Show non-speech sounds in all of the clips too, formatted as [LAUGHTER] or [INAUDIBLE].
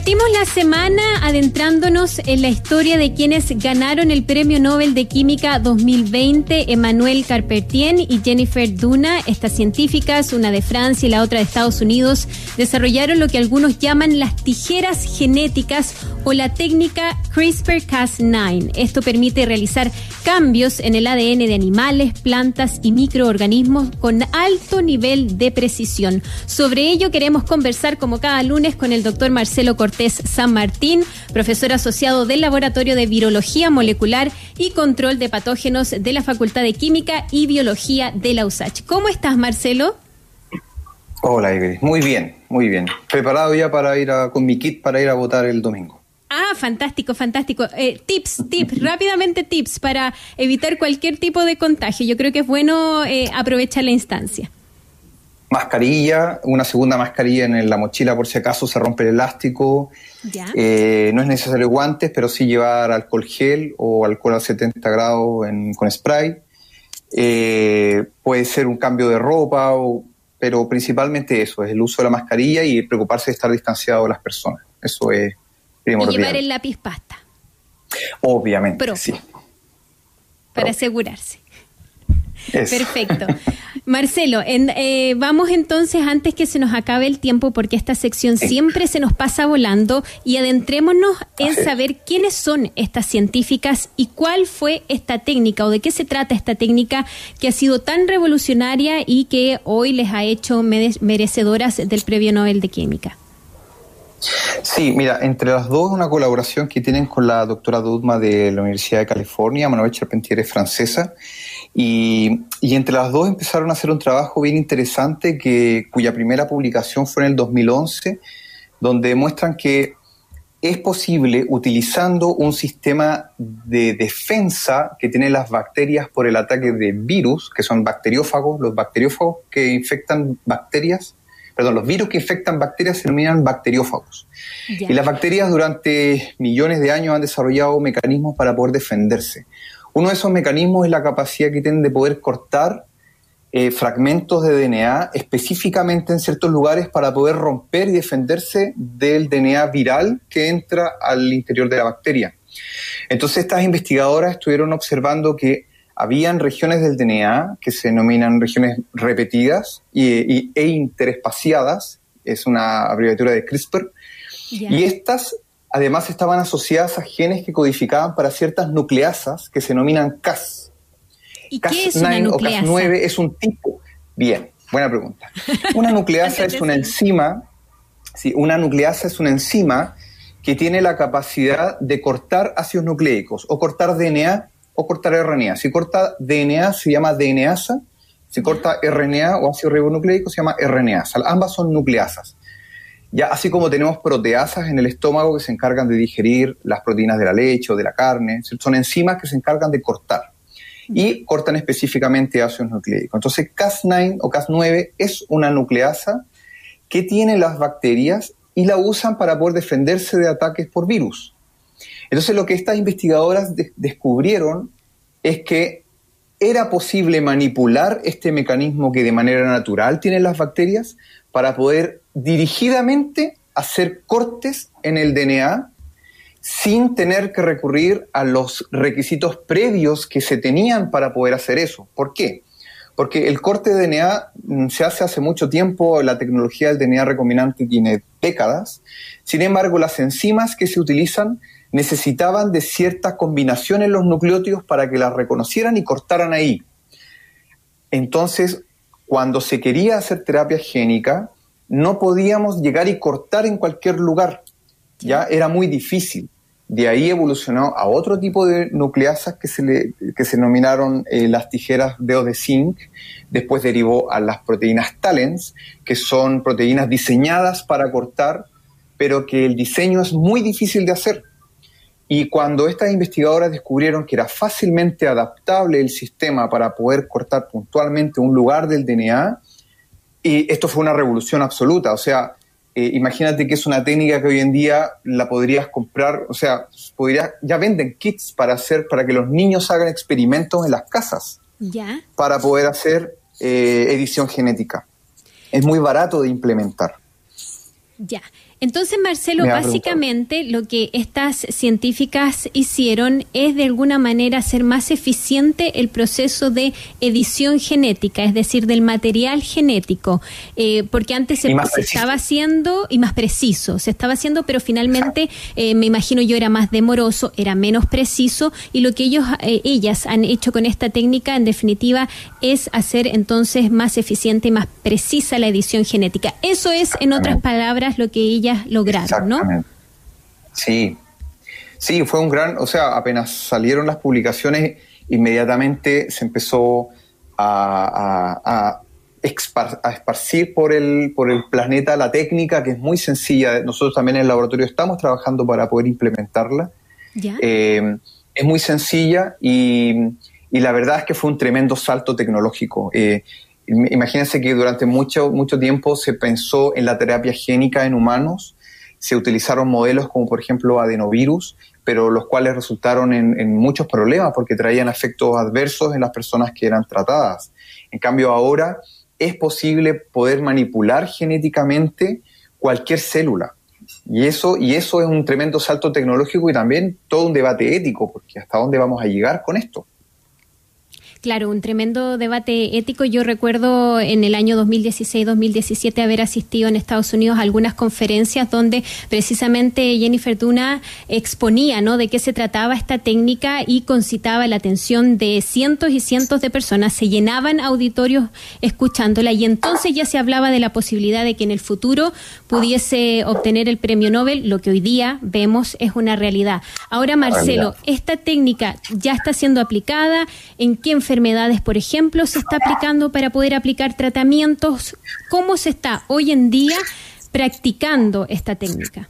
partimos la semana adentrándonos en la historia de quienes ganaron el Premio Nobel de Química 2020, Emmanuel Carpentien y Jennifer Duna. Estas científicas, una de Francia y la otra de Estados Unidos, desarrollaron lo que algunos llaman las tijeras genéticas o la técnica CRISPR-Cas9. Esto permite realizar cambios en el ADN de animales, plantas y microorganismos con alto nivel de precisión. Sobre ello queremos conversar como cada lunes con el doctor Marcelo Cortés San Martín, profesor asociado del Laboratorio de Virología Molecular y Control de Patógenos de la Facultad de Química y Biología de la USACH. ¿Cómo estás, Marcelo? Hola, Ivy. Muy bien, muy bien. Preparado ya para ir a, con mi kit para ir a votar el domingo. Ah, fantástico, fantástico. Eh, tips, tips, rápidamente tips para evitar cualquier tipo de contagio. Yo creo que es bueno eh, aprovechar la instancia mascarilla, una segunda mascarilla en la mochila por si acaso se rompe el elástico. Eh, no es necesario guantes, pero sí llevar alcohol gel o alcohol a 70 grados con spray. Puede ser un cambio de ropa, pero principalmente eso, es el uso de la mascarilla y preocuparse de estar distanciado de las personas. Eso es primordial. Y llevar el lápiz pasta. Obviamente, sí. Para asegurarse. Perfecto. [LAUGHS] Marcelo, eh, vamos entonces antes que se nos acabe el tiempo, porque esta sección siempre se nos pasa volando, y adentrémonos en saber quiénes son estas científicas y cuál fue esta técnica o de qué se trata esta técnica que ha sido tan revolucionaria y que hoy les ha hecho merecedoras del Premio Nobel de Química. Sí, mira, entre las dos una colaboración que tienen con la doctora Dudma de la Universidad de California, Manuel Charpentier es francesa, y, entre las dos empezaron a hacer un trabajo bien interesante que, cuya primera publicación fue en el 2011, donde muestran que es posible, utilizando un sistema de defensa que tienen las bacterias por el ataque de virus, que son bacteriófagos, los bacteriófagos que infectan bacterias, perdón, los virus que infectan bacterias se denominan bacteriófagos. Y las bacterias durante millones de años han desarrollado mecanismos para poder defenderse. Uno de esos mecanismos es la capacidad que tienen de poder cortar eh, fragmentos de DNA específicamente en ciertos lugares para poder romper y defenderse del DNA viral que entra al interior de la bacteria. Entonces estas investigadoras estuvieron observando que habían regiones del DNA que se denominan regiones repetidas y, e interespaciadas, es una abreviatura de CRISPR, y estas además estaban asociadas a genes que codificaban para ciertas nucleasas que se denominan Cas. ¿Y Cas qué es una nucleasa? O Cas9 es un tipo. Bien, buena pregunta. Una [LAUGHS] nucleasa es una enzima, sí, una nucleasa es una enzima que tiene la capacidad de cortar ácidos nucleicos o cortar DNA o cortar RNA. Si corta DNA se llama DNAsa, si corta RNA o ácido ribonucleico se llama RNasa. Ambas son nucleasas. Ya así como tenemos proteasas en el estómago que se encargan de digerir las proteínas de la leche o de la carne, son enzimas que se encargan de cortar y cortan específicamente ácidos nucleicos. Entonces, Cas9 o Cas9 es una nucleasa que tiene las bacterias y la usan para poder defenderse de ataques por virus. Entonces, lo que estas investigadoras descubrieron es que era posible manipular este mecanismo que de manera natural tienen las bacterias para poder dirigidamente hacer cortes en el DNA sin tener que recurrir a los requisitos previos que se tenían para poder hacer eso. ¿Por qué? Porque el corte de DNA mm, se hace hace mucho tiempo, la tecnología del DNA recombinante tiene décadas, sin embargo las enzimas que se utilizan necesitaban de ciertas combinaciones los nucleótidos para que las reconocieran y cortaran ahí. Entonces, cuando se quería hacer terapia génica, no podíamos llegar y cortar en cualquier lugar. Ya era muy difícil. De ahí evolucionó a otro tipo de nucleasas que se, le, que se denominaron eh, las tijeras de de zinc. Después derivó a las proteínas talens, que son proteínas diseñadas para cortar, pero que el diseño es muy difícil de hacer. Y cuando estas investigadoras descubrieron que era fácilmente adaptable el sistema para poder cortar puntualmente un lugar del DNA, y esto fue una revolución absoluta. O sea, eh, imagínate que es una técnica que hoy en día la podrías comprar, o sea, podría, ya venden kits para hacer, para que los niños hagan experimentos en las casas. Ya. Para poder hacer eh, edición genética. Es muy barato de implementar. Ya. Entonces, Marcelo, básicamente lo que estas científicas hicieron es de alguna manera hacer más eficiente el proceso de edición genética, es decir, del material genético, eh, porque antes se, estaba haciendo y más preciso, se estaba haciendo, pero finalmente eh, me imagino yo era más demoroso, era menos preciso y lo que ellos, eh, ellas han hecho con esta técnica, en definitiva, es hacer entonces más eficiente y más precisa la edición genética. Eso es, en otras palabras, lo que ellas lograron, ¿no? Sí, sí, fue un gran, o sea, apenas salieron las publicaciones, inmediatamente se empezó a, esparcir por el, por el planeta la técnica, que es muy sencilla. Nosotros también en el laboratorio estamos trabajando para poder implementarla. Eh, es muy sencilla y, la verdad es que fue un tremendo salto tecnológico. Eh, Imagínense que durante mucho, mucho tiempo se pensó en la terapia génica en humanos, se utilizaron modelos como por ejemplo adenovirus, pero los cuales resultaron en, muchos problemas porque traían efectos adversos en las personas que eran tratadas. En cambio ahora es posible poder manipular genéticamente cualquier célula. Y eso, y eso es un tremendo salto tecnológico y también todo un debate ético, porque hasta dónde vamos a llegar con esto. Claro, un tremendo debate ético. Yo recuerdo en el año 2016-2017 haber asistido en Estados Unidos a algunas conferencias donde precisamente Jennifer Duna exponía ¿no? de qué se trataba esta técnica y concitaba la atención de cientos y cientos de personas. Se llenaban auditorios escuchándola y entonces ya se hablaba de la posibilidad de que en el futuro pudiese obtener el premio Nobel. Lo que hoy día vemos es una realidad. Ahora, Marcelo, ¿esta técnica ya está siendo aplicada? ¿En qué enfermedades, por ejemplo, se está aplicando para poder aplicar tratamientos? ¿Cómo se está hoy en día practicando esta técnica?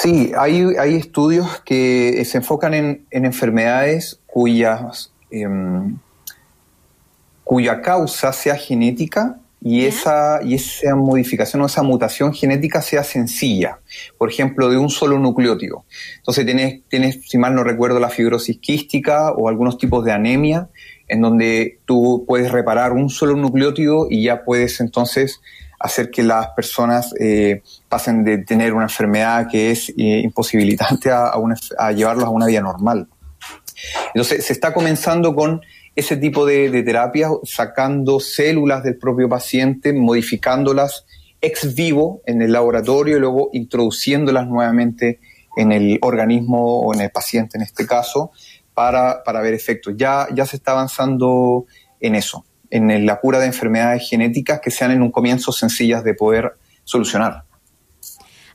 Sí, hay, hay estudios que se enfocan en, enfermedades cuyas, em, cuya causa sea genética y esa, y esa modificación o esa mutación genética sea sencilla, por ejemplo, de un solo nucleótido. Entonces tienes, tienes, si mal no recuerdo, la fibrosis quística o algunos tipos de anemia, en donde tú puedes reparar un solo nucleótido y ya puedes entonces hacer que las personas eh, pasen de tener una enfermedad que es eh, imposibilitante a, a, llevarlos a una vida normal. Entonces se está comenzando con ese tipo de, terapias, sacando células del propio paciente, modificándolas ex vivo en el laboratorio y luego introduciéndolas nuevamente en el organismo o en el paciente en este caso para, para ver efectos. Ya, ya se está avanzando en eso, en la cura de enfermedades genéticas que sean en un comienzo sencillas de poder solucionar.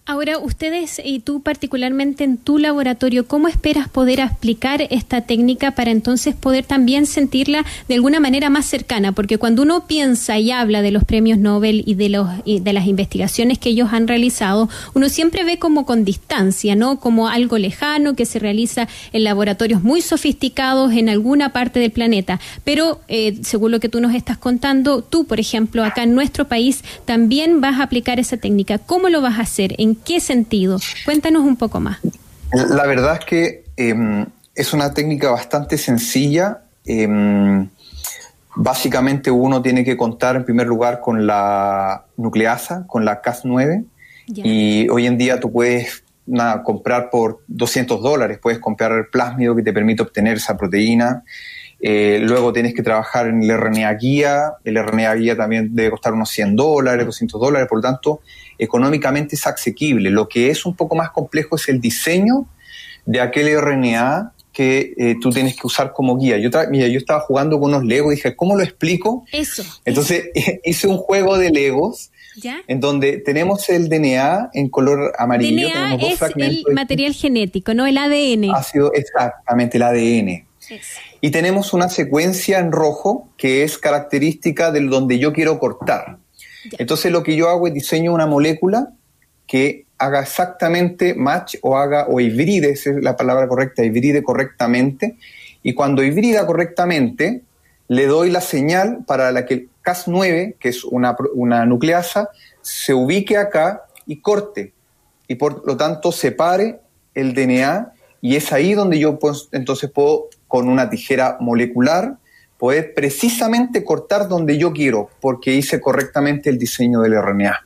Ahora, ustedes y tú particularmente en tu laboratorio, ¿cómo esperas poder aplicar esta técnica para entonces poder también sentirla de alguna manera más cercana? Porque cuando uno piensa y habla de los premios Nobel y de, los, y de las investigaciones que ellos han realizado, uno siempre ve como con distancia, ¿no? Como algo lejano que se realiza en laboratorios muy sofisticados en alguna parte del planeta. Pero, eh, según lo que tú nos estás contando, tú, por ejemplo, acá en nuestro país, también vas a aplicar esa técnica. ¿Cómo lo vas a hacer? ¿En qué sentido? Cuéntanos un poco más. La verdad es que em, es una técnica bastante sencilla. Em, básicamente uno tiene que contar en primer lugar con la nucleasa, con la Cas9, y hoy en día tú puedes comprar por 200 dólares, puedes comprar el plásmido que te permite obtener esa proteína. Eh, luego tienes que trabajar en el RNA guía, el RNA guía también debe costar unos 100 dólares, 200 dólares, por lo tanto, económicamente es asequible. Lo que es un poco más complejo es el diseño de aquel RNA que eh, tú tienes que usar como guía. Yo, mira, yo estaba jugando con unos Legos y dije, ¿cómo lo explico? Eso. Entonces [LAUGHS] hice un juego de Legos en donde tenemos el DNA en color amarillo. DNA es el material genético, ¿no? El ADN. Ha sido exactamente el ADN. Y tenemos una secuencia en rojo que es característica del donde yo quiero cortar. Entonces lo que yo hago es diseño una molécula que haga exactamente match o haga o hibride, esa es la palabra correcta, hibride correctamente. Y cuando hibrida correctamente, le doy la señal para la que el Cas9, que es una, una nucleasa, se ubique acá y corte. Y por lo tanto separe el DNA y es ahí donde yo pues, entonces puedo con una tijera molecular poder precisamente cortar donde yo quiero, porque hice correctamente el diseño del RNA.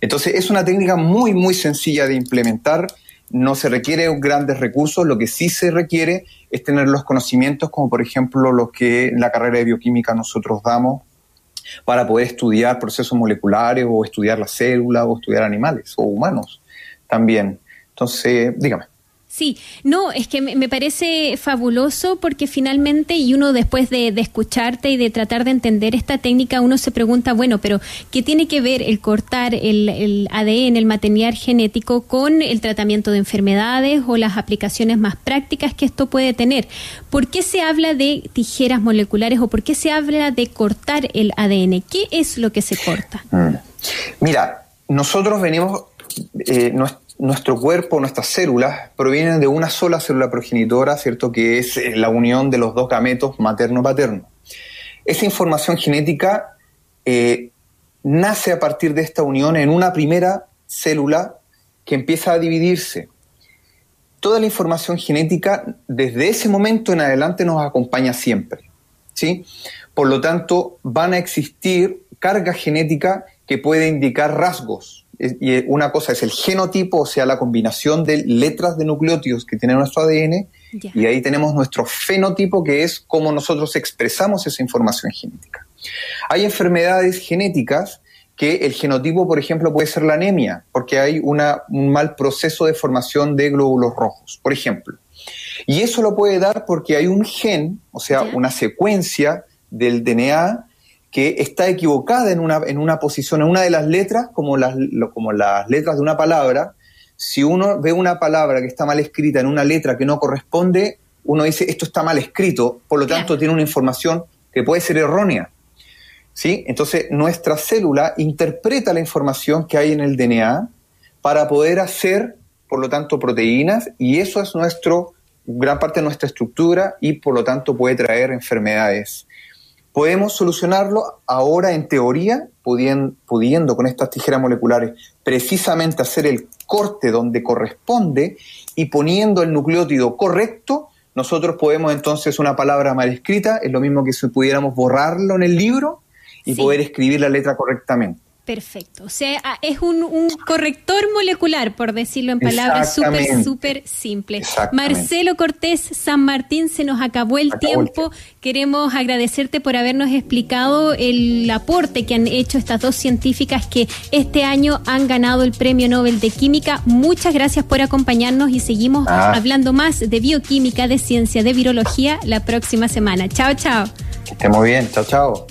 Entonces es una técnica muy, muy sencilla de implementar. No se requiere grandes recursos, lo que sí se requiere es tener los conocimientos, como por ejemplo los que en la carrera de bioquímica nosotros damos, para poder estudiar procesos moleculares o estudiar las células o estudiar animales o humanos también. Entonces, dígame. Sí, no, es que me, parece fabuloso porque finalmente, y uno después de, escucharte y de tratar de entender esta técnica, uno se pregunta, bueno, pero ¿qué tiene que ver el cortar el, el ADN, el material genético, con el tratamiento de enfermedades o las aplicaciones más prácticas que esto puede tener? ¿Por qué se habla de tijeras moleculares o por qué se habla de cortar el ADN? ¿Qué es lo que se corta? Mm. Mira, nosotros venimos, eh, nuestro cuerpo, nuestras células, provienen de una sola célula progenitora, ¿cierto? Que es eh, la unión de los dos gametos materno-paterno. Esa información genética eh, nace a partir de esta unión en una primera célula que empieza a dividirse. Toda la información genética desde ese momento en adelante nos acompaña siempre. ¿sí? Por lo tanto, van a existir cargas genéticas que pueden indicar rasgos y una cosa es el genotipo, o sea, la combinación de letras de nucleótidos que tiene nuestro ADN, y ahí tenemos nuestro fenotipo, que es cómo nosotros expresamos esa información genética. Hay enfermedades genéticas que el genotipo, por ejemplo, puede ser la anemia, porque hay una, un mal proceso de formación de glóbulos rojos, por ejemplo. Y eso lo puede dar porque hay un gen, o sea, una secuencia del DNA que está equivocada en una, en una posición, en una de las letras, como las, como las letras de una palabra, si uno ve una palabra que está mal escrita en una letra que no corresponde, uno dice, esto está mal escrito, por lo tanto tiene una información que puede ser errónea. ¿Sí? Entonces, nuestra célula interpreta la información que hay en el DNA para poder hacer, por lo tanto, proteínas, y eso es nuestro, gran parte de nuestra estructura, y por lo tanto puede traer enfermedades podemos solucionarlo ahora en teoría, pudiendo, con estas tijeras moleculares precisamente hacer el corte donde corresponde y poniendo el nucleótido correcto, nosotros podemos entonces una palabra mal escrita, es lo mismo que si pudiéramos borrarlo en el libro y poder escribir la letra correctamente. Perfecto. O sea, ah, es un, corrector molecular, por decirlo en palabras súper, súper simples. Marcelo Cortés San Martín, se nos acabó el tiempo. Queremos agradecerte por habernos explicado el aporte que han hecho estas dos científicas que este año han ganado el Premio Nobel de Química. Muchas gracias por acompañarnos y seguimos ah. hablando más de bioquímica, de ciencia, de virología la próxima semana. Chao, chao. Que muy bien. Chao, chao.